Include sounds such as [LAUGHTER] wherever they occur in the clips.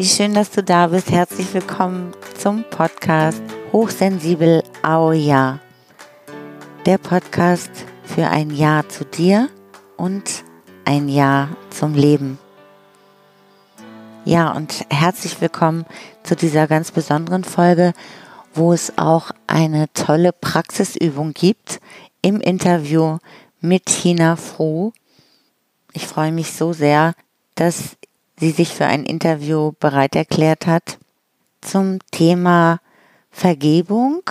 Wie schön, dass du da bist. Herzlich willkommen zum Podcast Hochsensibel Au. Der Podcast für ein Ja zu dir und ein Ja zum Leben. Ja, und herzlich willkommen zu dieser ganz besonderen Folge, wo es auch eine tolle Praxisübung gibt im Interview mit Tina Froh. Ich freue mich so sehr, dass sie sich für ein Interview bereit erklärt hat zum Thema Vergebung.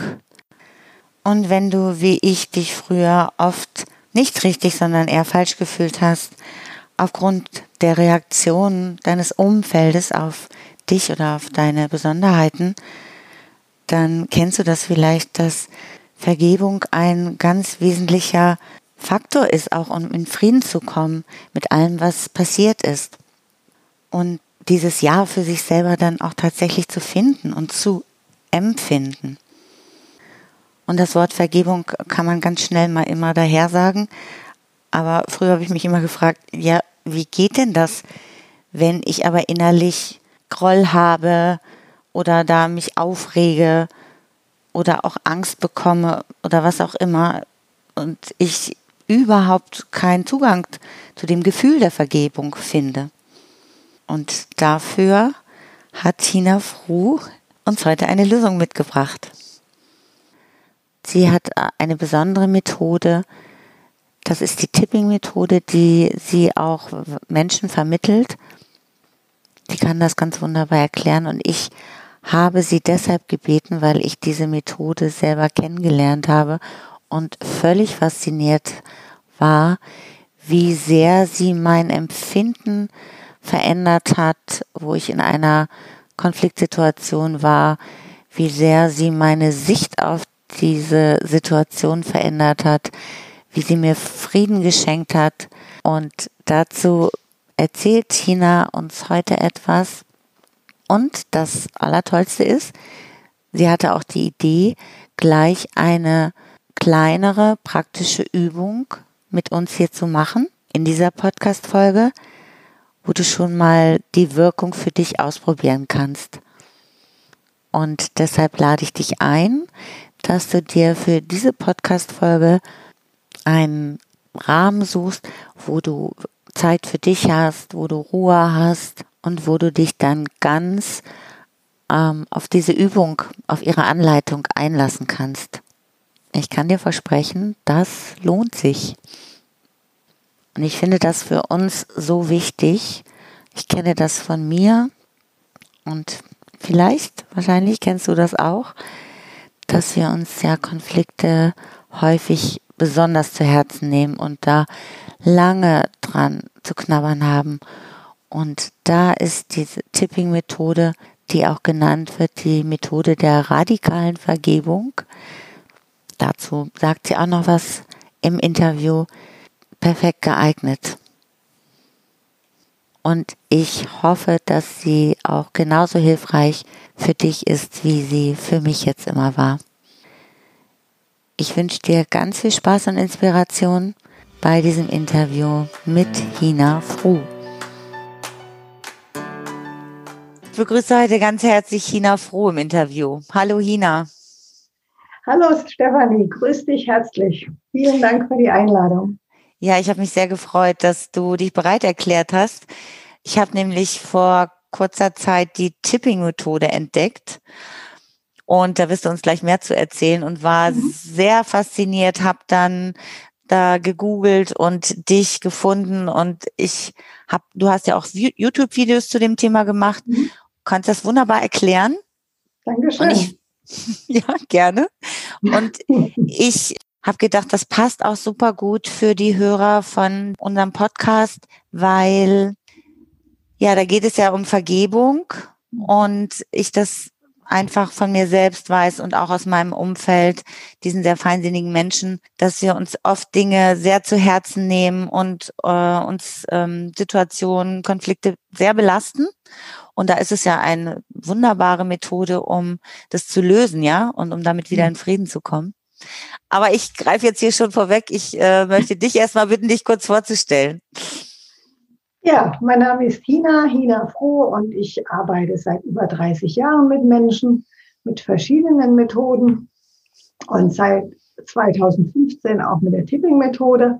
Und wenn du, wie ich, dich früher oft nicht richtig, sondern eher falsch gefühlt hast, aufgrund der Reaktion deines Umfeldes auf dich oder auf deine Besonderheiten, dann kennst du das vielleicht, dass Vergebung ein ganz wesentlicher Faktor ist, auch um in Frieden zu kommen mit allem, was passiert ist und dieses Ja für sich selber dann auch tatsächlich zu finden und zu empfinden. Und das Wort Vergebung kann man ganz schnell mal immer daher sagen. Aber früher habe ich mich immer gefragt, ja, wie geht denn das, wenn ich aber innerlich Groll habe oder da mich aufrege oder auch Angst bekomme oder was auch immer und ich überhaupt keinen Zugang zu dem Gefühl der Vergebung finde. Und dafür hat Tina Fruh uns heute eine Lösung mitgebracht. Sie hat eine besondere Methode, das ist die Tipping-Methode, die sie auch Menschen vermittelt. Die kann das ganz wunderbar erklären und ich habe sie deshalb gebeten, weil ich diese Methode selber kennengelernt habe und völlig fasziniert war, wie sehr sie mein Empfinden verändert hat, wo ich in einer Konfliktsituation war, wie sehr sie meine Sicht auf diese Situation verändert hat, wie sie mir Frieden geschenkt hat. Und dazu erzählt Tina uns heute etwas. Und das Allertollste ist, sie hatte auch die Idee, gleich eine kleinere praktische Übung mit uns hier zu machen in dieser Podcast-Folge wo du schon mal die Wirkung für dich ausprobieren kannst. Und deshalb lade ich dich ein, dass du dir für diese Podcast-Folge einen Rahmen suchst, wo du Zeit für dich hast, wo du Ruhe hast und wo du dich dann ganz ähm, auf diese Übung, auf ihre Anleitung einlassen kannst. Ich kann dir versprechen, das lohnt sich. Und ich finde das für uns so wichtig. Ich kenne das von mir und vielleicht, wahrscheinlich kennst du das auch, dass wir uns ja Konflikte häufig besonders zu Herzen nehmen und da lange dran zu knabbern haben. Und da ist diese Tipping-Methode, die auch genannt wird, die Methode der radikalen Vergebung. Dazu sagt sie auch noch was im Interview perfekt geeignet. Und ich hoffe, dass sie auch genauso hilfreich für dich ist, wie sie für mich jetzt immer war. Ich wünsche dir ganz viel Spaß und Inspiration bei diesem Interview mit Hina Fru. Ich begrüße heute ganz herzlich Hina Fru im Interview. Hallo Hina. Hallo Stefanie, grüß dich herzlich. Vielen Dank für die Einladung. Ja, ich habe mich sehr gefreut, dass du dich bereit erklärt hast. Ich habe nämlich vor kurzer Zeit die Tipping-Methode entdeckt. Und da wirst du uns gleich mehr zu erzählen und war mhm. sehr fasziniert, habe dann da gegoogelt und dich gefunden und ich habe, du hast ja auch YouTube-Videos zu dem Thema gemacht, mhm. kannst das wunderbar erklären. Dankeschön. Ich, [LAUGHS] ja, gerne. Und [LAUGHS] ich habe gedacht, das passt auch super gut für die Hörer von unserem Podcast, weil ja, da geht es ja um Vergebung und ich das einfach von mir selbst weiß und auch aus meinem Umfeld, diesen sehr feinsinnigen Menschen, dass wir uns oft Dinge sehr zu Herzen nehmen und äh, uns ähm, Situationen, Konflikte sehr belasten. Und da ist es ja eine wunderbare Methode, um das zu lösen, ja, und um damit wieder in Frieden zu kommen. Aber ich greife jetzt hier schon vorweg. Ich äh, möchte dich erstmal bitten, dich kurz vorzustellen. Ja, mein Name ist Hina, Hina Froh und ich arbeite seit über 30 Jahren mit Menschen mit verschiedenen Methoden und seit 2015 auch mit der Tipping-Methode.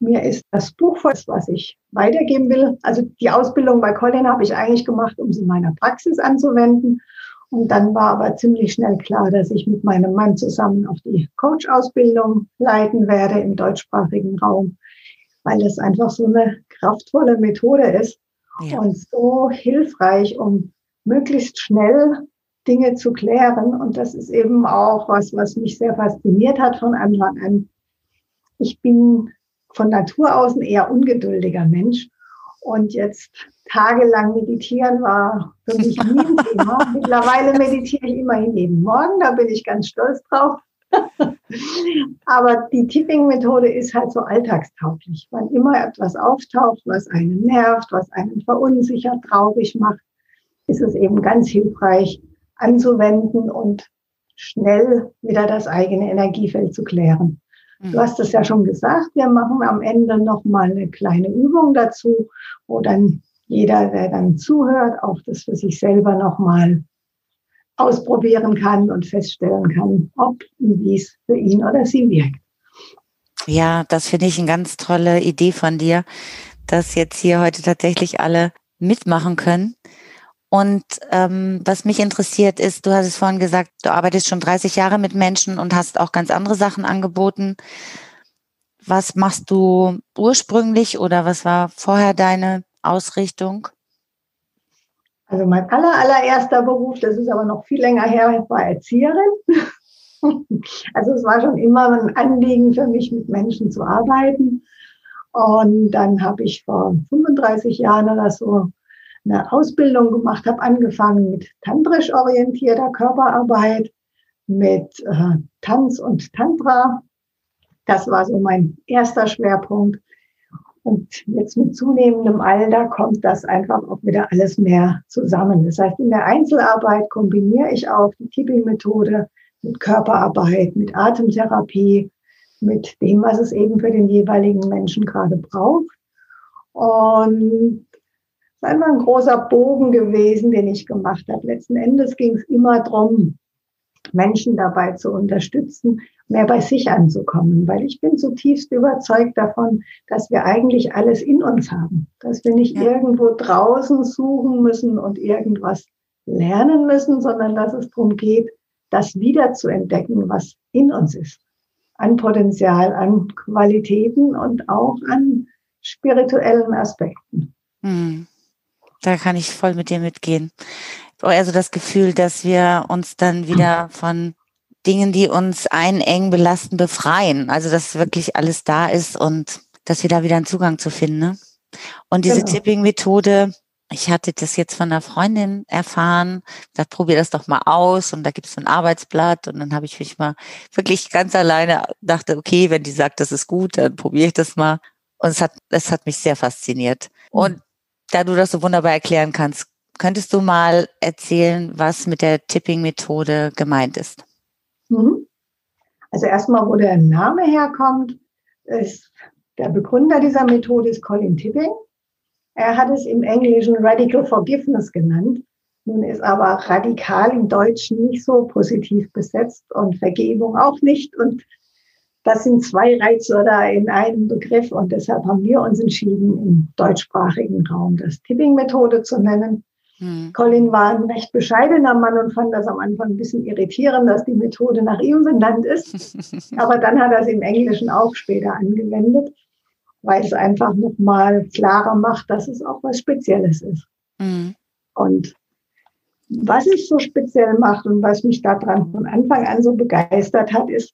Mir ist das Buch, was ich weitergeben will. Also die Ausbildung bei Colin habe ich eigentlich gemacht, um sie in meiner Praxis anzuwenden. Und dann war aber ziemlich schnell klar, dass ich mit meinem Mann zusammen auch die Coach-Ausbildung leiten werde im deutschsprachigen Raum, weil es einfach so eine kraftvolle Methode ist ja. und so hilfreich, um möglichst schnell Dinge zu klären. Und das ist eben auch was, was mich sehr fasziniert hat von Anfang an. Ich bin von Natur aus ein eher ungeduldiger Mensch. Und jetzt tagelang meditieren war für mich nie ein Thema. [LAUGHS] Mittlerweile meditiere ich immerhin jeden Morgen, da bin ich ganz stolz drauf. [LAUGHS] Aber die Tipping-Methode ist halt so alltagstauglich. Wann immer etwas auftaucht, was einen nervt, was einen verunsichert, traurig macht, ist es eben ganz hilfreich anzuwenden und schnell wieder das eigene Energiefeld zu klären. Du hast es ja schon gesagt, wir machen am Ende nochmal eine kleine Übung dazu, wo dann jeder, der dann zuhört, auch das für sich selber nochmal ausprobieren kann und feststellen kann, ob und wie es für ihn oder sie wirkt. Ja, das finde ich eine ganz tolle Idee von dir, dass jetzt hier heute tatsächlich alle mitmachen können. Und ähm, was mich interessiert ist, du hast es vorhin gesagt, du arbeitest schon 30 Jahre mit Menschen und hast auch ganz andere Sachen angeboten. Was machst du ursprünglich oder was war vorher deine Ausrichtung? Also mein aller, allererster Beruf, das ist aber noch viel länger her, war Erzieherin. [LAUGHS] Also es war schon immer ein Anliegen für mich, mit Menschen zu arbeiten. Und dann habe ich vor 35 Jahren oder so eine Ausbildung gemacht, habe angefangen mit tantrisch orientierter Körperarbeit, mit äh, Tanz und Tantra. Das war so mein erster Schwerpunkt. Und jetzt mit zunehmendem Alter kommt das einfach auch wieder alles mehr zusammen. Das heißt, in der Einzelarbeit kombiniere ich auch die Tipping-Methode mit Körperarbeit, mit Atemtherapie, mit dem, was es eben für den jeweiligen Menschen gerade braucht. Und ist einfach ein großer Bogen gewesen, den ich gemacht habe. Letzten Endes ging es immer darum, Menschen dabei zu unterstützen, mehr bei sich anzukommen, weil ich bin zutiefst überzeugt davon, dass wir eigentlich alles in uns haben, dass wir nicht ja. irgendwo draußen suchen müssen und irgendwas lernen müssen, sondern dass es darum geht, das wieder zu entdecken, was in uns ist, an Potenzial, an Qualitäten und auch an spirituellen Aspekten. Hm. Da kann ich voll mit dir mitgehen. Also das Gefühl, dass wir uns dann wieder von Dingen, die uns einengen, belasten, befreien. Also dass wirklich alles da ist und dass wir da wieder einen Zugang zu finden. Ne? Und diese genau. Tipping-Methode, ich hatte das jetzt von einer Freundin erfahren, da probier das doch mal aus und da gibt es ein Arbeitsblatt und dann habe ich mich mal wirklich ganz alleine dachte, okay, wenn die sagt, das ist gut, dann probiere ich das mal. Und es hat, es hat mich sehr fasziniert. Und da du das so wunderbar erklären kannst, könntest du mal erzählen, was mit der Tipping-Methode gemeint ist? Mhm. Also erstmal, wo der Name herkommt, ist der Begründer dieser Methode ist Colin Tipping. Er hat es im Englischen Radical Forgiveness genannt. Nun ist aber radikal im Deutschen nicht so positiv besetzt und Vergebung auch nicht. Und das sind zwei Reizwörter in einem Begriff und deshalb haben wir uns entschieden, im deutschsprachigen Raum das Tipping-Methode zu nennen. Hm. Colin war ein recht bescheidener Mann und fand das am Anfang ein bisschen irritierend, dass die Methode nach ihm benannt ist. [LAUGHS] Aber dann hat er es im Englischen auch später angewendet, weil es einfach nochmal klarer macht, dass es auch was Spezielles ist. Hm. Und was es so speziell macht und was mich daran von Anfang an so begeistert hat, ist,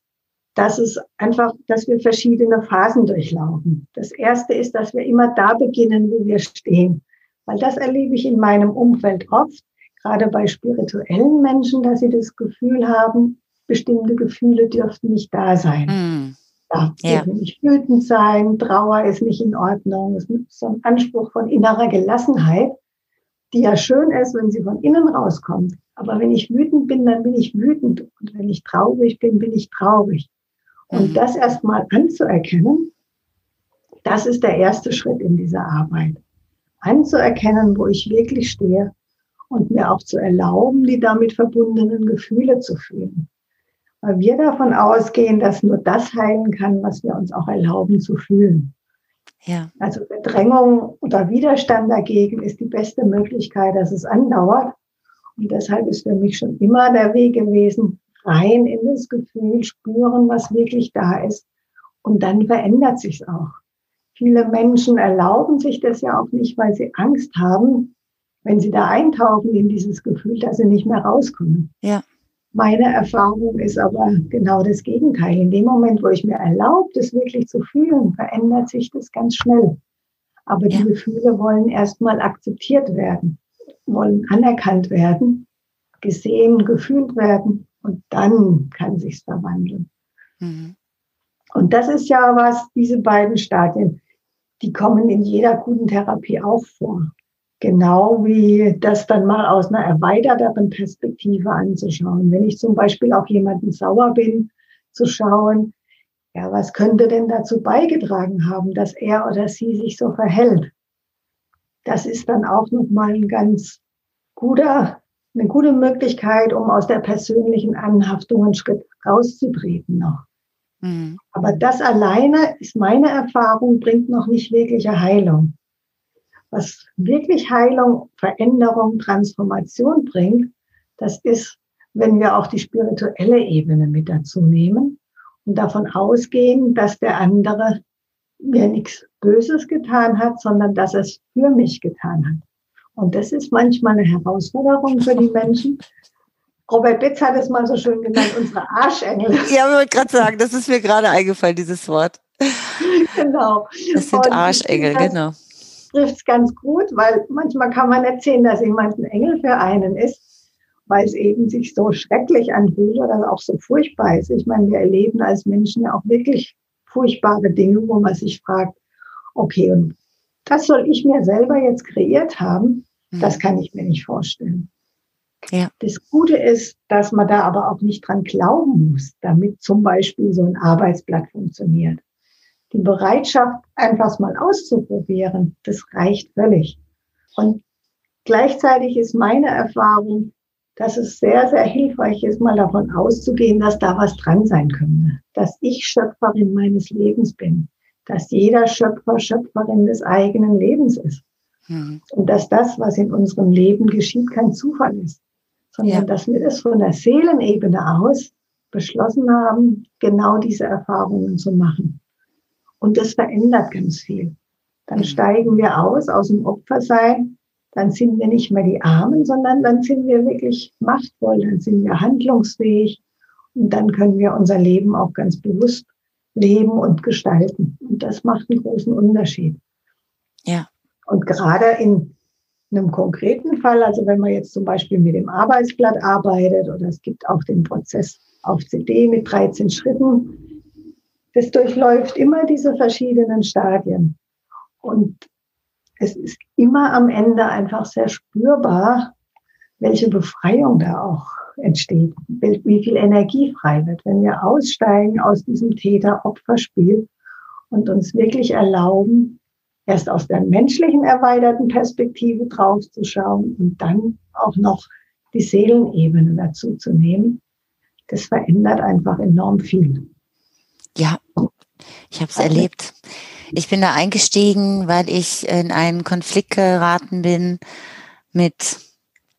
dass es einfach, dass wir verschiedene Phasen durchlaufen. Das erste ist, dass wir immer da beginnen, wo wir stehen. Weil das erlebe ich in meinem Umfeld oft, gerade bei spirituellen Menschen, dass sie das Gefühl haben, bestimmte Gefühle dürften nicht da sein. Mm. Ja, ja. nicht wütend sein, Trauer ist nicht in Ordnung. Es ist so ein Anspruch von innerer Gelassenheit, die ja schön ist, wenn sie von innen rauskommt. Aber wenn ich wütend bin, dann bin ich wütend. Und wenn ich traurig bin, bin ich traurig. Und mhm. das erstmal anzuerkennen, das ist der erste Schritt in dieser Arbeit. anzuerkennen, wo ich wirklich stehe und mir auch zu erlauben, die damit verbundenen Gefühle zu fühlen. Weil wir davon ausgehen, dass nur das heilen kann, was wir uns auch erlauben zu fühlen. Ja. Also Verdrängung oder Widerstand dagegen ist die beste Möglichkeit, dass es andauert. Und deshalb ist für mich schon immer der Weg gewesen, rein in das Gefühl, spüren, was wirklich da ist. Und dann verändert sich's auch. Viele Menschen erlauben sich das ja auch nicht, weil sie Angst haben, wenn sie da eintauchen in dieses Gefühl, dass sie nicht mehr rauskommen. Ja. Meine Erfahrung ist aber genau das Gegenteil. In dem Moment, wo ich mir erlaube, das wirklich zu fühlen, verändert sich das ganz schnell. Aber ja. die Gefühle wollen erstmal akzeptiert werden, wollen anerkannt werden, gesehen, gefühlt werden und dann kann sich's verwandeln. Mhm. Und das ist ja was, diese beiden Stadien, die kommen in jeder guten Therapie auch vor. Genau wie das dann mal aus einer erweiterteren Perspektive anzuschauen. Wenn ich zum Beispiel auch jemanden sauer bin, zu schauen, ja, was könnte denn dazu beigetragen haben, dass er oder sie sich so verhält? Das ist dann auch nochmal ein ganz guter, eine gute Möglichkeit, um aus der persönlichen Anhaftung einen Schritt rauszutreten noch. Mhm. Aber das alleine ist meine Erfahrung, bringt noch nicht wirkliche Heilung. Was wirklich Heilung, Veränderung, Transformation bringt, das ist, wenn wir auch die spirituelle Ebene mit dazu nehmen und davon ausgehen, dass der andere mir nichts Böses getan hat, sondern dass es für mich getan hat. Und das ist manchmal eine Herausforderung für die Menschen, Robert Bitz hat es mal so schön genannt, unsere Arschengel. Ja, ich wollte gerade sagen, das ist mir gerade eingefallen, dieses Wort. Genau. Das sind Und Arschengel, das genau. Trifft es ganz gut, weil manchmal kann man erzählen, dass jemand ein Engel für einen ist, weil es eben sich so schrecklich anfühlt oder auch so furchtbar ist. Ich meine, wir erleben als Menschen ja auch wirklich furchtbare Dinge, wo man sich fragt, okay, und das soll ich mir selber jetzt kreiert haben? Das mhm. kann ich mir nicht vorstellen. Ja. Das Gute ist, dass man da aber auch nicht dran glauben muss, damit zum Beispiel so ein Arbeitsblatt funktioniert. Die Bereitschaft, einfach mal auszuprobieren, das reicht völlig. Und gleichzeitig ist meine Erfahrung, dass es sehr, sehr hilfreich ist, mal davon auszugehen, dass da was dran sein könnte. Dass ich Schöpferin meines Lebens bin. Dass jeder Schöpfer Schöpferin des eigenen Lebens ist. Mhm. Und dass das, was in unserem Leben geschieht, kein Zufall ist sondern ja. dass wir das von der Seelenebene aus beschlossen haben, genau diese Erfahrungen zu machen. Und das verändert ganz viel. Dann mhm. steigen wir aus, aus dem Opfersein, dann sind wir nicht mehr die Armen, sondern dann sind wir wirklich machtvoll, dann sind wir handlungsfähig und dann können wir unser Leben auch ganz bewusst leben und gestalten. Und das macht einen großen Unterschied. Ja. Und gerade in in einem konkreten Fall, also wenn man jetzt zum Beispiel mit dem Arbeitsblatt arbeitet oder es gibt auch den Prozess auf CD mit 13 Schritten, das durchläuft immer diese verschiedenen Stadien. Und es ist immer am Ende einfach sehr spürbar, welche Befreiung da auch entsteht, wie viel Energie frei wird, wenn wir aussteigen aus diesem Täter-Opfer-Spiel und uns wirklich erlauben, erst aus der menschlichen erweiterten Perspektive drauf zu schauen und dann auch noch die Seelenebene dazu zu nehmen. Das verändert einfach enorm viel. Ja, ich habe es also, erlebt. Ich bin da eingestiegen, weil ich in einen Konflikt geraten bin mit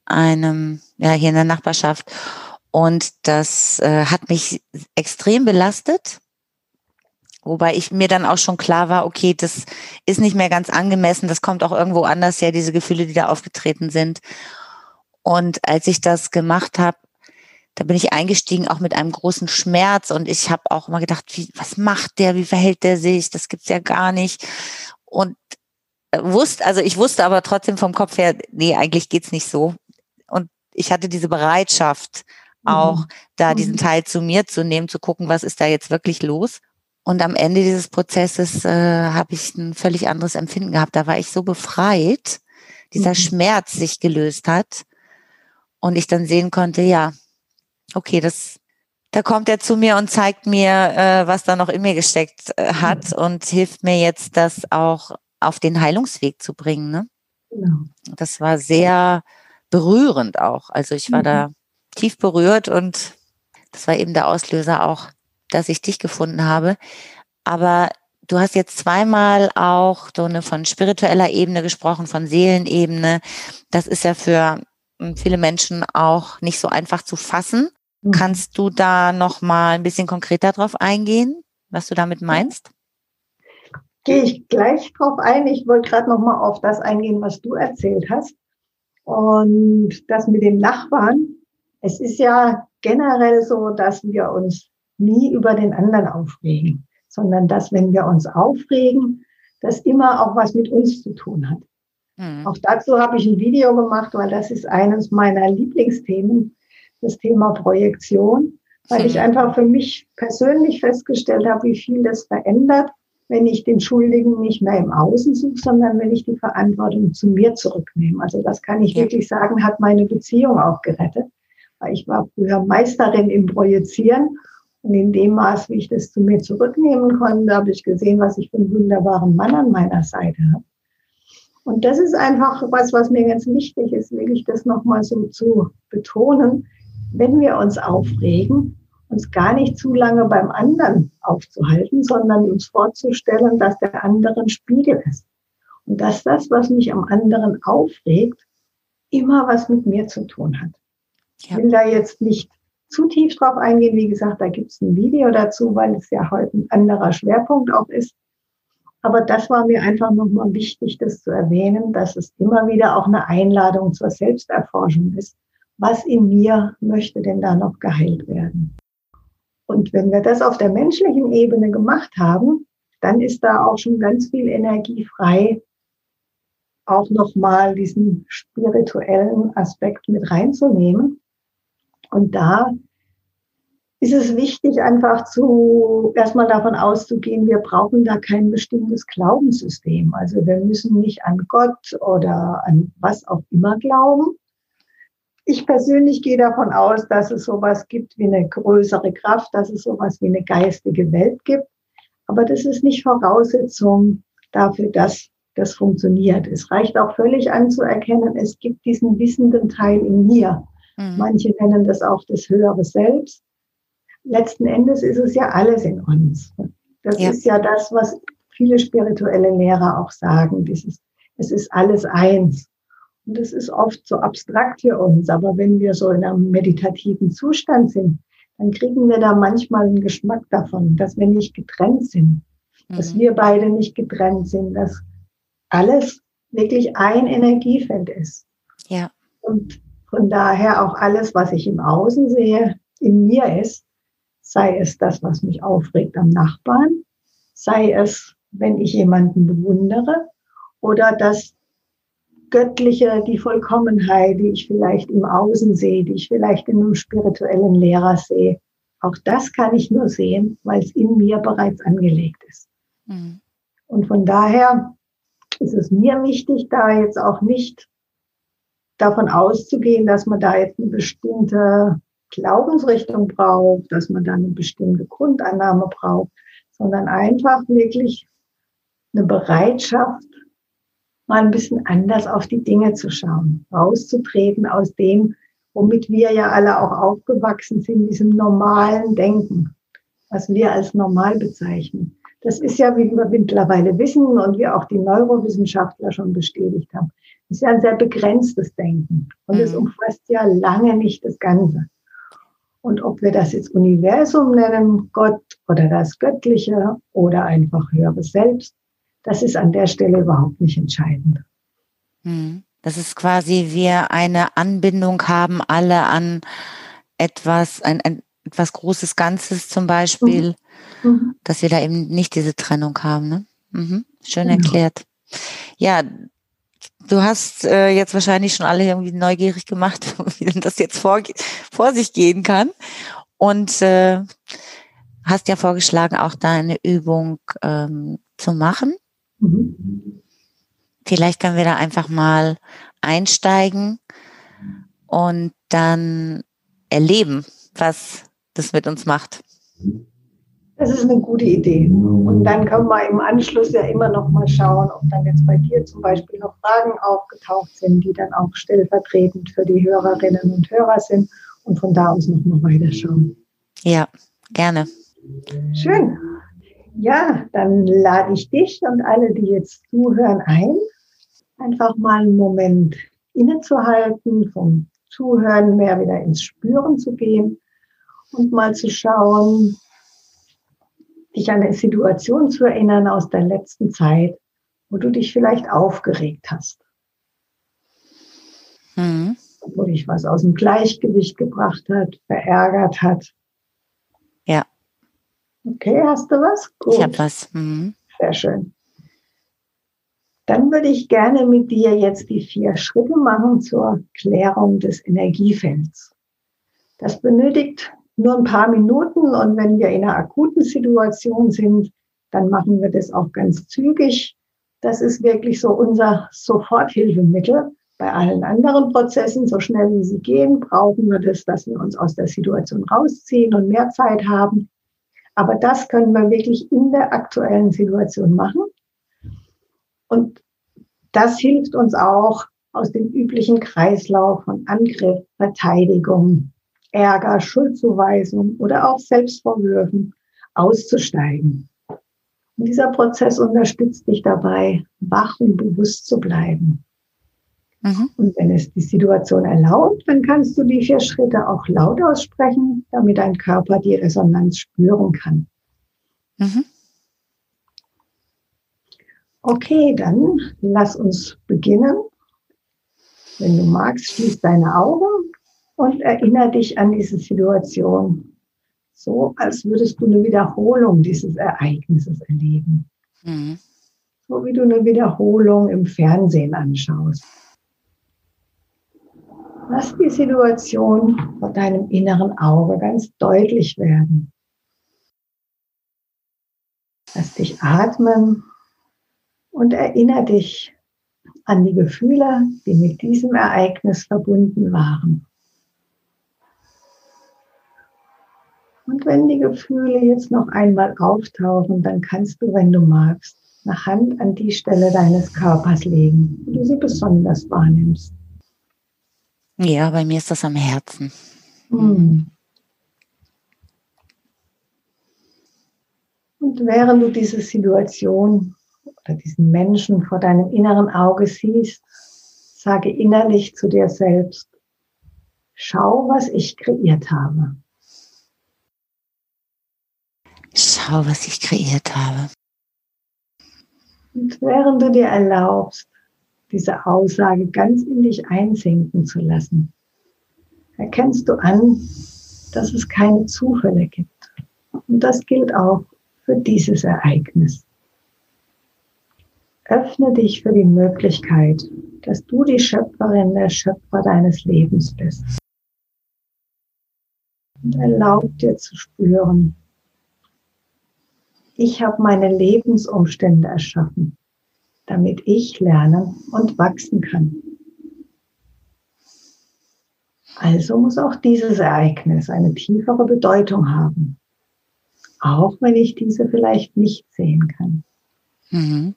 einem, ja, hier in der Nachbarschaft. Und das äh, hat mich extrem belastet. Wobei ich mir dann auch schon klar war, okay, das ist nicht mehr ganz angemessen, das kommt auch irgendwo anders her, diese Gefühle, die da aufgetreten sind. Und als ich das gemacht habe, da bin ich eingestiegen auch mit einem großen Schmerz und ich habe auch immer gedacht, wie, was macht der, wie verhält der sich, das gibt's ja gar nicht. Und äh, wusste, also ich wusste aber trotzdem vom Kopf her, nee, eigentlich geht's nicht so. Ich hatte diese Bereitschaft, auch mhm. da diesen mhm. Teil zu mir zu nehmen, zu gucken, was ist da jetzt wirklich los. Und am Ende dieses Prozesses äh, habe ich ein völlig anderes Empfinden gehabt. Da war ich so befreit, dieser mhm. Schmerz sich gelöst hat und ich dann sehen konnte, ja, okay, das, da kommt er zu mir und zeigt mir, äh, was da noch in mir gesteckt äh, hat mhm. und hilft mir jetzt, das auch auf den Heilungsweg zu bringen. Ne? Genau. Das war sehr berührend auch. Also ich war mhm. da tief berührt und das war eben der Auslöser auch, dass ich dich gefunden habe. Aber du hast jetzt zweimal auch so eine von spiritueller Ebene gesprochen, von Seelenebene. Das ist ja für hm, viele Menschen auch nicht so einfach zu fassen. Mhm. Kannst du da noch mal ein bisschen konkreter drauf eingehen, was du damit meinst? Gehe ich gleich drauf ein. Ich wollte gerade noch mal auf das eingehen, was du erzählt hast. Und das mit dem Nachbarn. Es ist ja generell so, dass wir uns nie über den anderen aufregen, sondern dass, wenn wir uns aufregen, das immer auch was mit uns zu tun hat. Mhm. Auch dazu habe ich ein Video gemacht, weil das ist eines meiner Lieblingsthemen, das Thema Projektion, weil mhm. ich einfach für mich persönlich festgestellt habe, wie viel das verändert, wenn ich den Schuldigen nicht mehr im Außen suche, sondern wenn ich die Verantwortung zu mir zurücknehme. Also das kann ich ja. wirklich sagen, hat meine Beziehung auch gerettet. Weil ich war früher Meisterin im Projizieren und in dem Maß, wie ich das zu mir zurücknehmen konnte, habe ich gesehen, was ich für einen wunderbaren Mann an meiner Seite habe. Und das ist einfach was, was mir ganz wichtig ist, wirklich das nochmal so zu betonen. Wenn wir uns aufregen, uns gar nicht zu lange beim anderen aufzuhalten, sondern uns vorzustellen, dass der andere ein Spiegel ist. Und dass das, was mich am anderen aufregt, immer was mit mir zu tun hat. Ja. Ich will da jetzt nicht zu tief drauf eingehen. Wie gesagt, da gibt es ein Video dazu, weil es ja heute ein anderer Schwerpunkt auch ist. Aber das war mir einfach nochmal wichtig, das zu erwähnen, dass es immer wieder auch eine Einladung zur Selbsterforschung ist. Was in mir möchte denn da noch geheilt werden? Und wenn wir das auf der menschlichen Ebene gemacht haben, dann ist da auch schon ganz viel Energie frei, auch nochmal diesen spirituellen Aspekt mit reinzunehmen. Und da ist es wichtig, einfach zu, erstmal davon auszugehen, wir brauchen da kein bestimmtes Glaubenssystem. Also wir müssen nicht an Gott oder an was auch immer glauben. Ich persönlich gehe davon aus, dass es sowas gibt wie eine größere Kraft, dass es sowas wie eine geistige Welt gibt. Aber das ist nicht Voraussetzung dafür, dass das funktioniert. Es reicht auch völlig anzuerkennen, es gibt diesen wissenden Teil in mir. Mhm. Manche nennen das auch das höhere Selbst letzten Endes ist es ja alles in uns. Das ja. ist ja das, was viele spirituelle Lehrer auch sagen. Dieses, es ist alles eins. Und das ist oft so abstrakt für uns. Aber wenn wir so in einem meditativen Zustand sind, dann kriegen wir da manchmal einen Geschmack davon, dass wir nicht getrennt sind, mhm. dass wir beide nicht getrennt sind, dass alles wirklich ein Energiefeld ist. Ja. Und von daher auch alles, was ich im Außen sehe, in mir ist sei es das, was mich aufregt am Nachbarn, sei es, wenn ich jemanden bewundere oder das Göttliche, die Vollkommenheit, die ich vielleicht im Außen sehe, die ich vielleicht in einem spirituellen Lehrer sehe. Auch das kann ich nur sehen, weil es in mir bereits angelegt ist. Mhm. Und von daher ist es mir wichtig, da jetzt auch nicht davon auszugehen, dass man da jetzt eine bestimmte Glaubensrichtung braucht, dass man dann eine bestimmte Grundannahme braucht, sondern einfach wirklich eine Bereitschaft, mal ein bisschen anders auf die Dinge zu schauen, rauszutreten aus dem, womit wir ja alle auch aufgewachsen sind, diesem normalen Denken, was wir als normal bezeichnen. Das ist ja, wie wir mittlerweile wissen und wie auch die Neurowissenschaftler schon bestätigt haben, ist ja ein sehr begrenztes Denken und es mhm. umfasst ja lange nicht das Ganze. Und ob wir das jetzt Universum nennen, Gott oder das Göttliche oder einfach höheres Selbst, das ist an der Stelle überhaupt nicht entscheidend. Hm. Das ist quasi wir eine Anbindung haben alle an etwas, ein, ein etwas großes Ganzes zum Beispiel, mhm. mhm. dass wir da eben nicht diese Trennung haben. Ne? Mhm. Schön genau. erklärt. Ja, Du hast äh, jetzt wahrscheinlich schon alle irgendwie neugierig gemacht, [LAUGHS] wie denn das jetzt vor, vor sich gehen kann. Und äh, hast ja vorgeschlagen, auch da eine Übung ähm, zu machen. Mhm. Vielleicht können wir da einfach mal einsteigen und dann erleben, was das mit uns macht. Das ist eine gute Idee. Und dann können wir im Anschluss ja immer noch mal schauen, ob dann jetzt bei dir zum Beispiel noch Fragen aufgetaucht sind, die dann auch stellvertretend für die Hörerinnen und Hörer sind und von da aus noch mal weiterschauen. Ja, gerne. Schön. Ja, dann lade ich dich und alle, die jetzt zuhören, ein, einfach mal einen Moment innezuhalten, vom Zuhören mehr wieder ins Spüren zu gehen und mal zu schauen, dich an eine Situation zu erinnern aus der letzten Zeit, wo du dich vielleicht aufgeregt hast. Mhm. Wo dich was aus dem Gleichgewicht gebracht hat, verärgert hat. Okay, hast du was? Gut. Ich habe was. Mhm. Sehr schön. Dann würde ich gerne mit dir jetzt die vier Schritte machen zur Klärung des Energiefelds. Das benötigt nur ein paar Minuten und wenn wir in einer akuten Situation sind, dann machen wir das auch ganz zügig. Das ist wirklich so unser Soforthilfemittel. Bei allen anderen Prozessen, so schnell wie sie gehen, brauchen wir das, dass wir uns aus der Situation rausziehen und mehr Zeit haben. Aber das können wir wirklich in der aktuellen Situation machen. Und das hilft uns auch aus dem üblichen Kreislauf von Angriff, Verteidigung, Ärger, Schuldzuweisung oder auch Selbstvorwürfen auszusteigen. Und dieser Prozess unterstützt dich dabei, wach und bewusst zu bleiben. Mhm. Und wenn es die Situation erlaubt, dann kannst du die vier Schritte auch laut aussprechen, damit dein Körper die Resonanz spüren kann. Mhm. Okay, dann lass uns beginnen. Wenn du magst, schließ deine Augen und erinnere dich an diese Situation. So, als würdest du eine Wiederholung dieses Ereignisses erleben. Mhm. So wie du eine Wiederholung im Fernsehen anschaust. Lass die Situation vor deinem inneren Auge ganz deutlich werden. Lass dich atmen und erinnere dich an die Gefühle, die mit diesem Ereignis verbunden waren. Und wenn die Gefühle jetzt noch einmal auftauchen, dann kannst du, wenn du magst, eine Hand an die Stelle deines Körpers legen, wo du sie besonders wahrnimmst. Ja, bei mir ist das am Herzen. Hm. Und während du diese Situation oder diesen Menschen vor deinem inneren Auge siehst, sage innerlich zu dir selbst, schau, was ich kreiert habe. Schau, was ich kreiert habe. Und während du dir erlaubst, diese Aussage ganz in dich einsinken zu lassen, erkennst du an, dass es keine Zufälle gibt. Und das gilt auch für dieses Ereignis. Öffne dich für die Möglichkeit, dass du die Schöpferin, der Schöpfer deines Lebens bist. Und erlaub dir zu spüren, ich habe meine Lebensumstände erschaffen, damit ich lernen und wachsen kann. Also muss auch dieses Ereignis eine tiefere Bedeutung haben, auch wenn ich diese vielleicht nicht sehen kann. Mhm.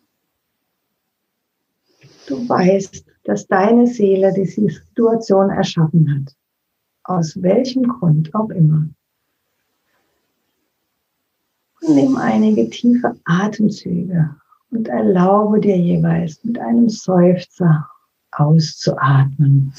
Du weißt, dass deine Seele diese Situation erschaffen hat, aus welchem Grund auch immer. Nimm einige tiefe Atemzüge und erlaube dir jeweils mit einem Seufzer auszuatmen.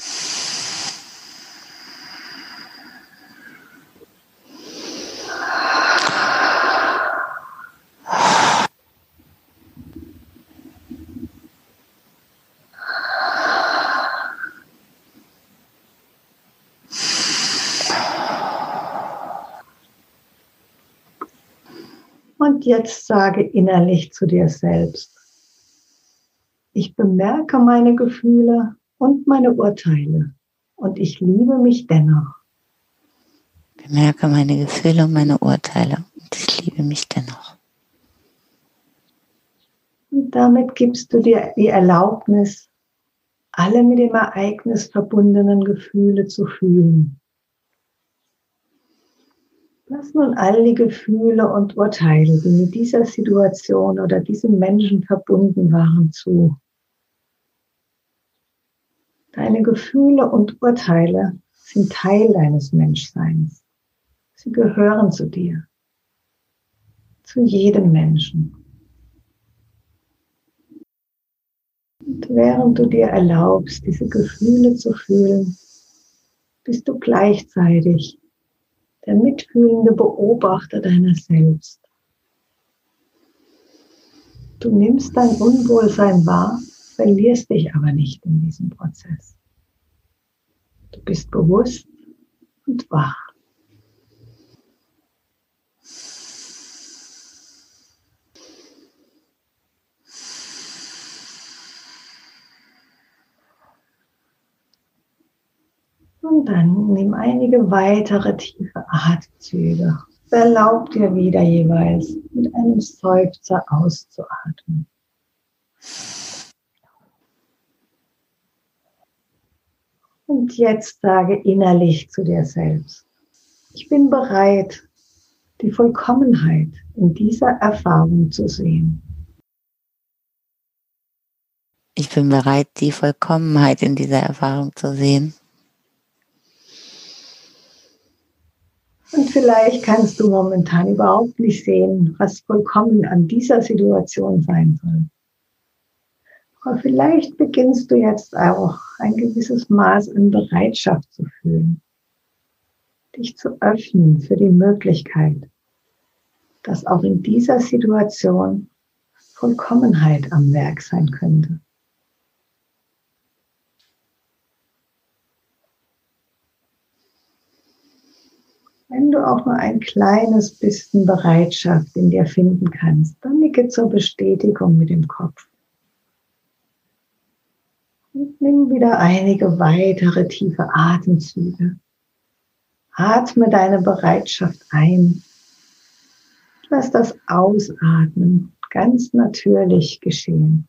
Und jetzt sage innerlich zu dir selbst, ich bemerke meine Gefühle und meine Urteile und ich liebe mich dennoch. Bemerke meine Gefühle und meine Urteile und ich liebe mich dennoch. Und damit gibst du dir die Erlaubnis, alle mit dem Ereignis verbundenen Gefühle zu fühlen. Lass nun all die Gefühle und Urteile, die mit dieser Situation oder diesem Menschen verbunden waren, zu. Deine Gefühle und Urteile sind Teil deines Menschseins. Sie gehören zu dir, zu jedem Menschen. Und während du dir erlaubst, diese Gefühle zu fühlen, bist du gleichzeitig der mitfühlende Beobachter deiner selbst. Du nimmst dein Unwohlsein wahr, verlierst dich aber nicht in diesem Prozess. Du bist bewusst und wach. Und dann nimm einige weitere tiefe Atemzüge. Erlaub dir wieder jeweils mit einem Seufzer auszuatmen. Und jetzt sage innerlich zu dir selbst, ich bin bereit, die Vollkommenheit in dieser Erfahrung zu sehen. Ich bin bereit, die Vollkommenheit in dieser Erfahrung zu sehen. Und vielleicht kannst du momentan überhaupt nicht sehen, was vollkommen an dieser Situation sein soll. Aber vielleicht beginnst du jetzt auch ein gewisses Maß an Bereitschaft zu fühlen, dich zu öffnen für die Möglichkeit, dass auch in dieser Situation Vollkommenheit am Werk sein könnte. Wenn du auch nur ein kleines bisschen Bereitschaft in dir finden kannst, dann nicke zur Bestätigung mit dem Kopf. Und nimm wieder einige weitere tiefe Atemzüge. Atme deine Bereitschaft ein. Lass das Ausatmen ganz natürlich geschehen.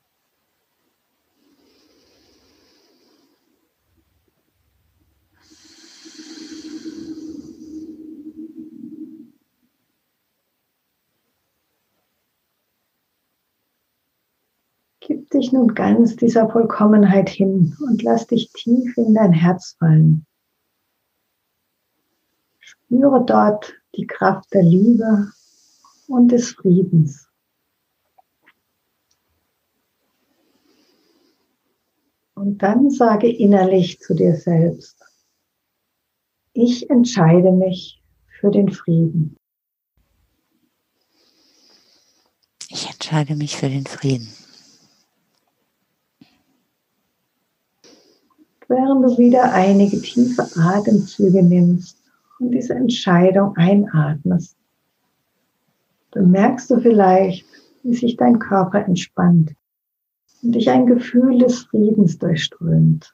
Dich nun ganz dieser Vollkommenheit hin und lass dich tief in dein Herz fallen. Spüre dort die Kraft der Liebe und des Friedens. Und dann sage innerlich zu dir selbst, ich entscheide mich für den Frieden. Ich entscheide mich für den Frieden. Während du wieder einige tiefe Atemzüge nimmst und diese Entscheidung einatmest, bemerkst du vielleicht, wie sich dein Körper entspannt und dich ein Gefühl des Friedens durchströmt.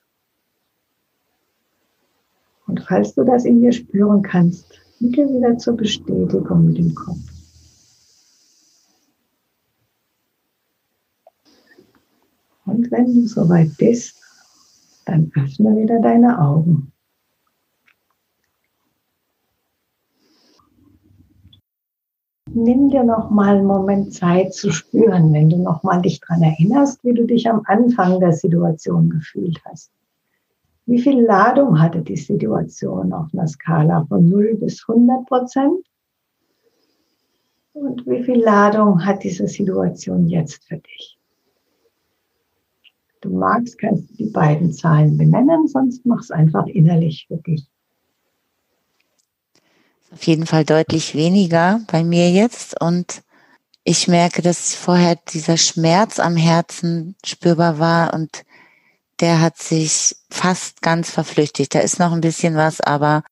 Und falls du das in dir spüren kannst, nicke wieder zur Bestätigung mit dem Kopf. Und wenn du soweit bist, dann öffne wieder deine Augen. Nimm dir noch mal einen Moment Zeit zu spüren, wenn du noch mal dich daran erinnerst, wie du dich am Anfang der Situation gefühlt hast. Wie viel Ladung hatte die Situation auf einer Skala von 0 bis 100 Prozent? Und wie viel Ladung hat diese Situation jetzt für dich? Du magst, kannst du die beiden Zahlen benennen, sonst mach es einfach innerlich für dich. Auf jeden Fall deutlich weniger bei mir jetzt und ich merke, dass vorher dieser Schmerz am Herzen spürbar war und der hat sich fast ganz verflüchtigt. Da ist noch ein bisschen was, aber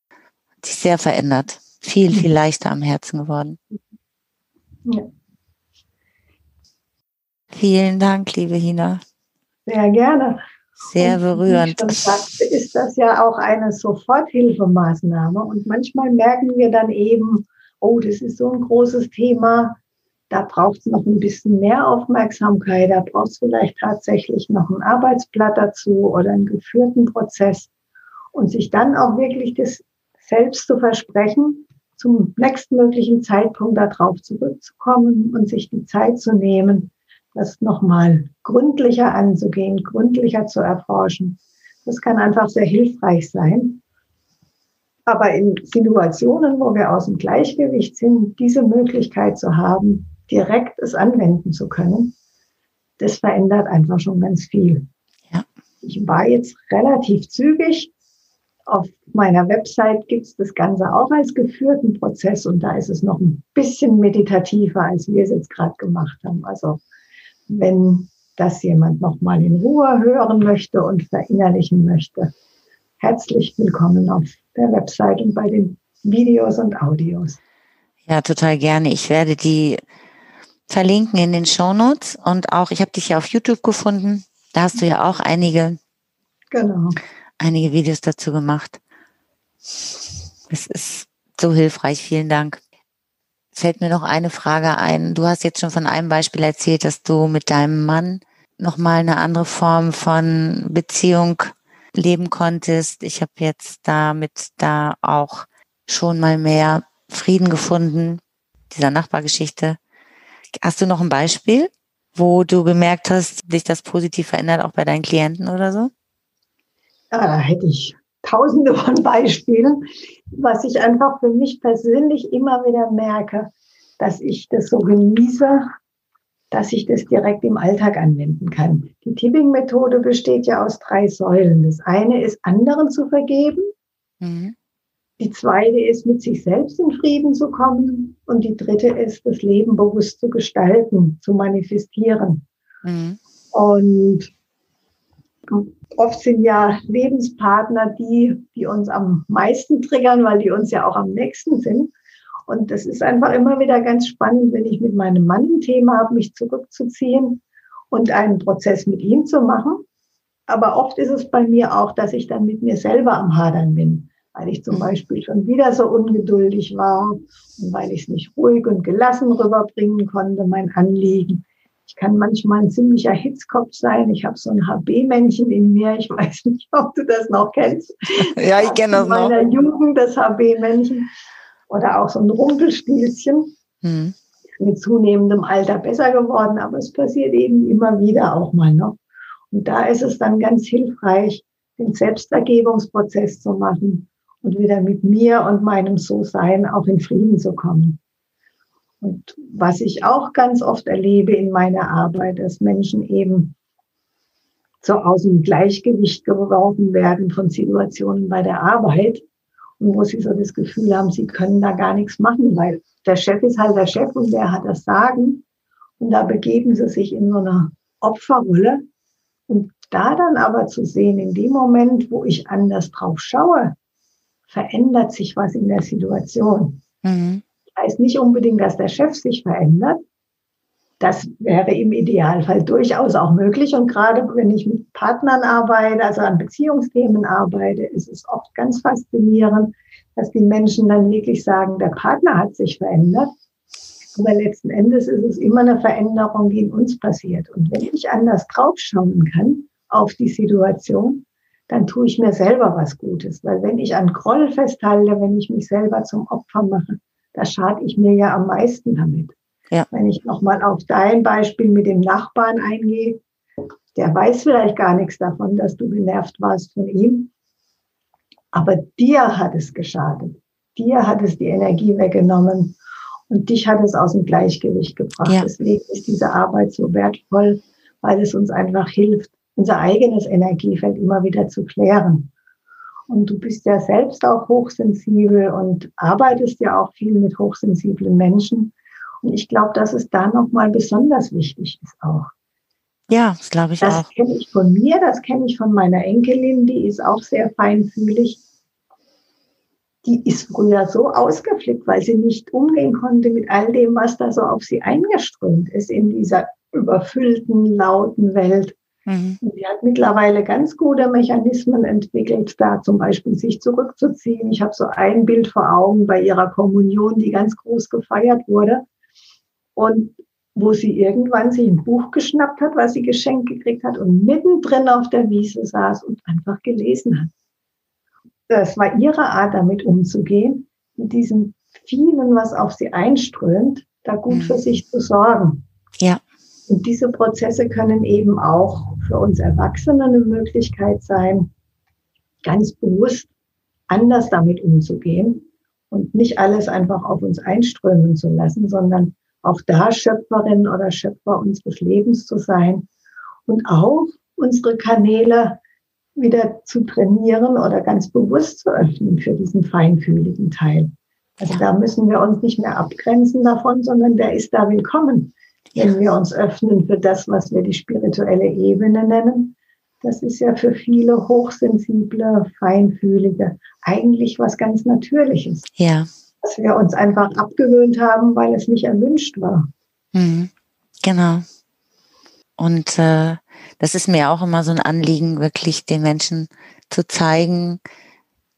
hat sich sehr verändert. Viel, viel mhm. leichter am Herzen geworden. Ja. Vielen Dank, liebe Hina. Sehr gerne. Sehr berührend. Und wie schon sagte, ist das ja auch eine Soforthilfemaßnahme. Und manchmal merken wir dann eben, oh, das ist so ein großes Thema, da braucht es noch ein bisschen mehr Aufmerksamkeit, da braucht es vielleicht tatsächlich noch ein Arbeitsblatt dazu oder einen geführten Prozess. Und sich dann auch wirklich das selbst zu versprechen, zum nächstmöglichen Zeitpunkt darauf zurückzukommen und sich die Zeit zu nehmen, das nochmal gründlicher anzugehen, gründlicher zu erforschen. Das kann einfach sehr hilfreich sein. Aber in Situationen, wo wir aus dem Gleichgewicht sind, diese Möglichkeit zu haben, direkt es anwenden zu können, das verändert einfach schon ganz viel. Ja. Ich war jetzt relativ zügig. Auf meiner Website gibt es das Ganze auch als geführten Prozess und da ist es noch ein bisschen meditativer, als wir es jetzt gerade gemacht haben. Also wenn das jemand nochmal in Ruhe hören möchte und verinnerlichen möchte, herzlich willkommen auf der Website und bei den Videos und Audios. Ja, total gerne. Ich werde die verlinken in den Shownotes und auch, ich habe dich ja auf YouTube gefunden. Da hast du ja auch einige, genau. einige Videos dazu gemacht. Es ist so hilfreich. Vielen Dank. Fällt mir noch eine Frage ein. Du hast jetzt schon von einem Beispiel erzählt, dass du mit deinem Mann nochmal eine andere Form von Beziehung leben konntest. Ich habe jetzt damit da auch schon mal mehr Frieden gefunden, dieser Nachbargeschichte. Hast du noch ein Beispiel, wo du gemerkt hast, dich das positiv verändert, auch bei deinen Klienten oder so? Ja, da hätte ich tausende von Beispielen, was ich einfach für mich persönlich immer wieder merke, dass ich das so genieße, dass ich das direkt im Alltag anwenden kann. Die Tipping-Methode besteht ja aus drei Säulen. Das eine ist, anderen zu vergeben. Mhm. Die zweite ist, mit sich selbst in Frieden zu kommen. Und die dritte ist, das Leben bewusst zu gestalten, zu manifestieren. Mhm. Und oft sind ja Lebenspartner die, die uns am meisten triggern, weil die uns ja auch am nächsten sind. Und das ist einfach immer wieder ganz spannend, wenn ich mit meinem Mann ein Thema habe, mich zurückzuziehen und einen Prozess mit ihm zu machen. Aber oft ist es bei mir auch, dass ich dann mit mir selber am Hadern bin weil ich zum Beispiel schon wieder so ungeduldig war und weil ich es nicht ruhig und gelassen rüberbringen konnte, mein Anliegen. Ich kann manchmal ein ziemlicher Hitzkopf sein. Ich habe so ein HB-Männchen in mir. Ich weiß nicht, ob du das noch kennst. Ja, ich kenne das noch. In meiner Jugend das HB-Männchen. Oder auch so ein Rumpelspielchen. Hm. Mit zunehmendem Alter besser geworden, aber es passiert eben immer wieder auch mal noch. Und da ist es dann ganz hilfreich, den Selbstergebungsprozess zu machen und wieder mit mir und meinem So-Sein auch in Frieden zu kommen. Und was ich auch ganz oft erlebe in meiner Arbeit, dass Menschen eben so aus dem Gleichgewicht geworfen werden von Situationen bei der Arbeit und wo sie so das Gefühl haben, sie können da gar nichts machen, weil der Chef ist halt der Chef und der hat das Sagen. Und da begeben sie sich in so eine Opferrolle. Und da dann aber zu sehen, in dem Moment, wo ich anders drauf schaue, verändert sich was in der Situation. Mhm. Heißt nicht unbedingt, dass der Chef sich verändert. Das wäre im Idealfall durchaus auch möglich. Und gerade wenn ich mit Partnern arbeite, also an Beziehungsthemen arbeite, ist es oft ganz faszinierend, dass die Menschen dann wirklich sagen, der Partner hat sich verändert. Aber letzten Endes ist es immer eine Veränderung, die in uns passiert. Und wenn ich anders draufschauen kann auf die Situation, dann tue ich mir selber was Gutes. Weil wenn ich an Groll festhalte, wenn ich mich selber zum Opfer mache, da schade ich mir ja am meisten damit. Ja. Wenn ich nochmal auf dein Beispiel mit dem Nachbarn eingehe, der weiß vielleicht gar nichts davon, dass du genervt warst von ihm. Aber dir hat es geschadet. Dir hat es die Energie weggenommen und dich hat es aus dem Gleichgewicht gebracht. Ja. Deswegen ist diese Arbeit so wertvoll, weil es uns einfach hilft, unser eigenes Energiefeld immer wieder zu klären. Und du bist ja selbst auch hochsensibel und arbeitest ja auch viel mit hochsensiblen Menschen. Und ich glaube, dass es da nochmal besonders wichtig ist auch. Ja, das glaube ich das auch. Das kenne ich von mir, das kenne ich von meiner Enkelin, die ist auch sehr feinfühlig. Die ist früher so ausgeflippt, weil sie nicht umgehen konnte mit all dem, was da so auf sie eingeströmt ist in dieser überfüllten, lauten Welt. Mhm. Sie hat mittlerweile ganz gute Mechanismen entwickelt, da zum Beispiel sich zurückzuziehen. Ich habe so ein Bild vor Augen bei ihrer Kommunion, die ganz groß gefeiert wurde. Und wo sie irgendwann sich ein Buch geschnappt hat, was sie geschenkt gekriegt hat und mittendrin auf der Wiese saß und einfach gelesen hat. Das war ihre Art, damit umzugehen, mit diesem vielen, was auf sie einströmt, da gut mhm. für sich zu sorgen. Ja. Und diese Prozesse können eben auch für uns Erwachsene eine Möglichkeit sein, ganz bewusst anders damit umzugehen und nicht alles einfach auf uns einströmen zu lassen, sondern auch da Schöpferin oder Schöpfer unseres Lebens zu sein und auch unsere Kanäle wieder zu trainieren oder ganz bewusst zu öffnen für diesen feinfühligen Teil. Also da müssen wir uns nicht mehr abgrenzen davon, sondern der ist da willkommen, wenn wir uns öffnen für das, was wir die spirituelle Ebene nennen. Das ist ja für viele hochsensible, feinfühlige eigentlich was ganz Natürliches. Ja. Dass wir uns einfach abgewöhnt haben, weil es nicht erwünscht war. Mhm. Genau. Und äh, das ist mir auch immer so ein Anliegen, wirklich den Menschen zu zeigen,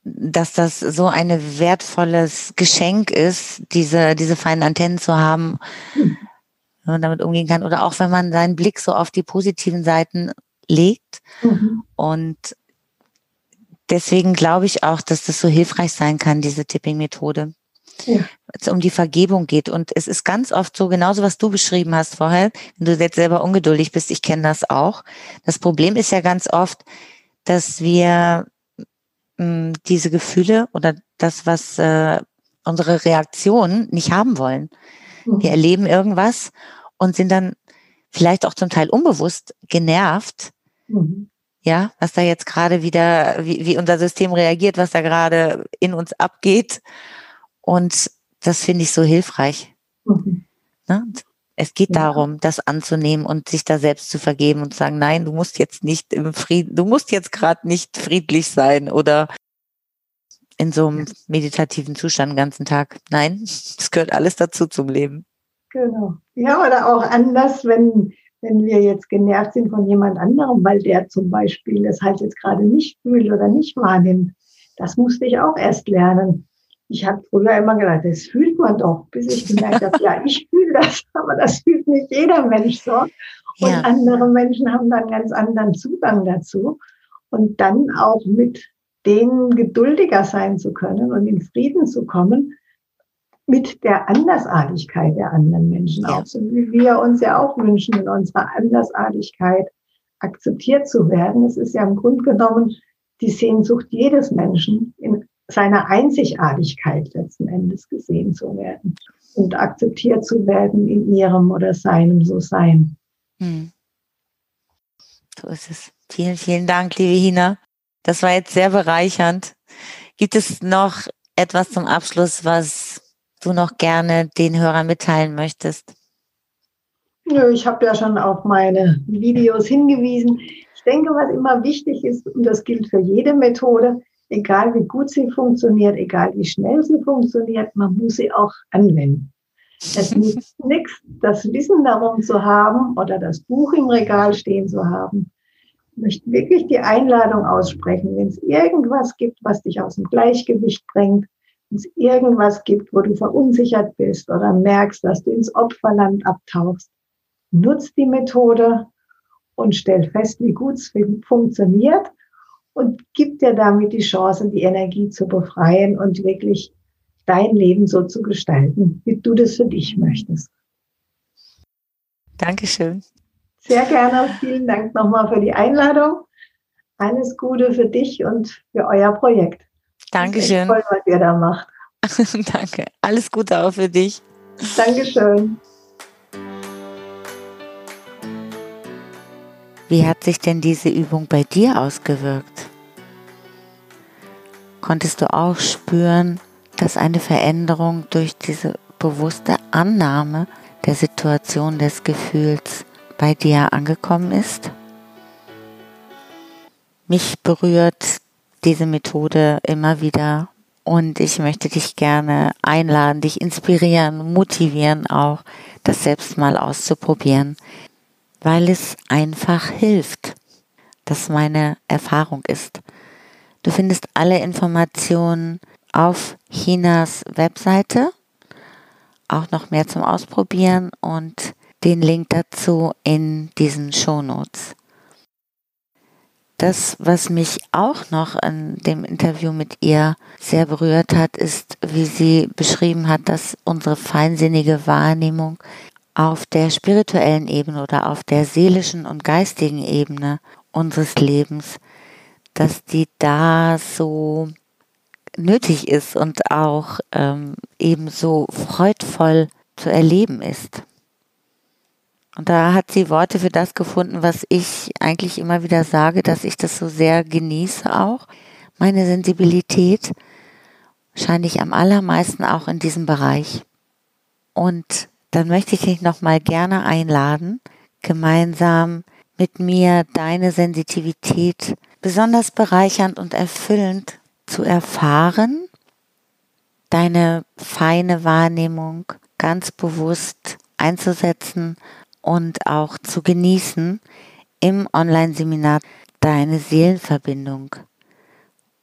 dass das so ein wertvolles Geschenk ist, diese, diese feinen Antennen zu haben, wenn man damit umgehen kann. Oder auch wenn man seinen Blick so auf die positiven Seiten legt. Mhm. Und deswegen glaube ich auch, dass das so hilfreich sein kann, diese Tipping-Methode. Ja. Es um die Vergebung geht. Und es ist ganz oft so, genauso was du beschrieben hast vorher, wenn du jetzt selber ungeduldig bist, ich kenne das auch. Das Problem ist ja ganz oft, dass wir mh, diese Gefühle oder das, was äh, unsere Reaktionen nicht haben wollen. Mhm. Wir erleben irgendwas und sind dann vielleicht auch zum Teil unbewusst genervt. Mhm. Ja, was da jetzt gerade wieder, wie, wie unser System reagiert, was da gerade in uns abgeht. Und das finde ich so hilfreich. Mhm. Ne? Es geht ja. darum, das anzunehmen und sich da selbst zu vergeben und zu sagen, nein, du musst jetzt nicht im Frieden, du musst jetzt gerade nicht friedlich sein oder in so einem meditativen Zustand den ganzen Tag. Nein, es gehört alles dazu zum Leben. Genau. Ja, oder auch anders, wenn, wenn wir jetzt genervt sind von jemand anderem, weil der zum Beispiel das halt jetzt gerade nicht fühlt oder nicht wahrnimmt. Das musste ich auch erst lernen ich habe früher immer gedacht, das fühlt man doch, bis ich gemerkt habe, ja, ich fühle das, [LAUGHS] aber das fühlt nicht jeder Mensch so. Und ja. andere Menschen haben dann ganz anderen Zugang dazu. Und dann auch mit denen geduldiger sein zu können und in Frieden zu kommen mit der Andersartigkeit der anderen Menschen ja. auch, so wie wir uns ja auch wünschen, in unserer Andersartigkeit akzeptiert zu werden. Es ist ja im Grunde genommen die Sehnsucht jedes Menschen, in seiner Einzigartigkeit letzten Endes gesehen zu werden und akzeptiert zu werden in ihrem oder seinem So-Sein. Hm. So ist es. Vielen, vielen Dank, liebe Hina. Das war jetzt sehr bereichernd. Gibt es noch etwas zum Abschluss, was du noch gerne den Hörern mitteilen möchtest? Ich habe ja schon auf meine Videos hingewiesen. Ich denke, was immer wichtig ist, und das gilt für jede Methode, egal wie gut sie funktioniert, egal wie schnell sie funktioniert, man muss sie auch anwenden. Es nützt nichts, das Wissen darum zu haben oder das Buch im Regal stehen zu haben. Ich möchte wirklich die Einladung aussprechen, wenn es irgendwas gibt, was dich aus dem Gleichgewicht bringt, es irgendwas gibt, wo du verunsichert bist oder merkst, dass du ins Opferland abtauchst, nutz die Methode und stell fest, wie gut es funktioniert und gibt dir damit die Chance, die Energie zu befreien und wirklich dein Leben so zu gestalten, wie du das für dich möchtest. Dankeschön. Sehr gerne. Vielen Dank nochmal für die Einladung. Alles Gute für dich und für euer Projekt. Dankeschön. Toll, was ihr da macht. [LAUGHS] Danke. Alles Gute auch für dich. Dankeschön. Wie hat sich denn diese Übung bei dir ausgewirkt? Konntest du auch spüren, dass eine Veränderung durch diese bewusste Annahme der Situation des Gefühls bei dir angekommen ist? Mich berührt diese Methode immer wieder und ich möchte dich gerne einladen, dich inspirieren, motivieren auch, das selbst mal auszuprobieren weil es einfach hilft. Das meine Erfahrung ist. Du findest alle Informationen auf Chinas Webseite, auch noch mehr zum Ausprobieren und den Link dazu in diesen Shownotes. Das, was mich auch noch an dem Interview mit ihr sehr berührt hat, ist, wie sie beschrieben hat, dass unsere feinsinnige Wahrnehmung auf der spirituellen Ebene oder auf der seelischen und geistigen Ebene unseres Lebens, dass die da so nötig ist und auch ähm, ebenso freudvoll zu erleben ist. Und da hat sie Worte für das gefunden, was ich eigentlich immer wieder sage, dass ich das so sehr genieße auch. Meine Sensibilität scheine ich am allermeisten auch in diesem Bereich. Und dann möchte ich dich nochmal gerne einladen, gemeinsam mit mir deine Sensitivität besonders bereichernd und erfüllend zu erfahren, deine feine Wahrnehmung ganz bewusst einzusetzen und auch zu genießen im Online-Seminar deine Seelenverbindung,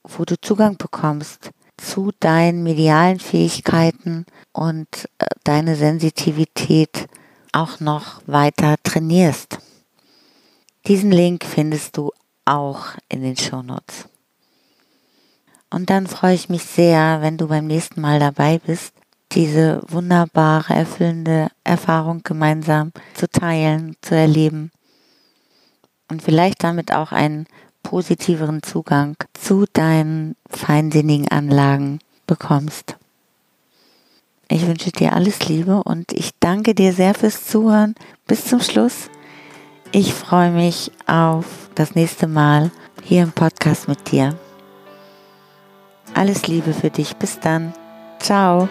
wo du Zugang bekommst zu deinen medialen Fähigkeiten und äh, deine Sensitivität auch noch weiter trainierst. Diesen Link findest du auch in den Shownotes. Und dann freue ich mich sehr, wenn du beim nächsten Mal dabei bist diese wunderbare, erfüllende Erfahrung gemeinsam zu teilen, zu erleben und vielleicht damit auch einen positiveren Zugang zu deinen feinsinnigen Anlagen bekommst. Ich wünsche dir alles Liebe und ich danke dir sehr fürs Zuhören. Bis zum Schluss. Ich freue mich auf das nächste Mal hier im Podcast mit dir. Alles Liebe für dich. Bis dann. Ciao.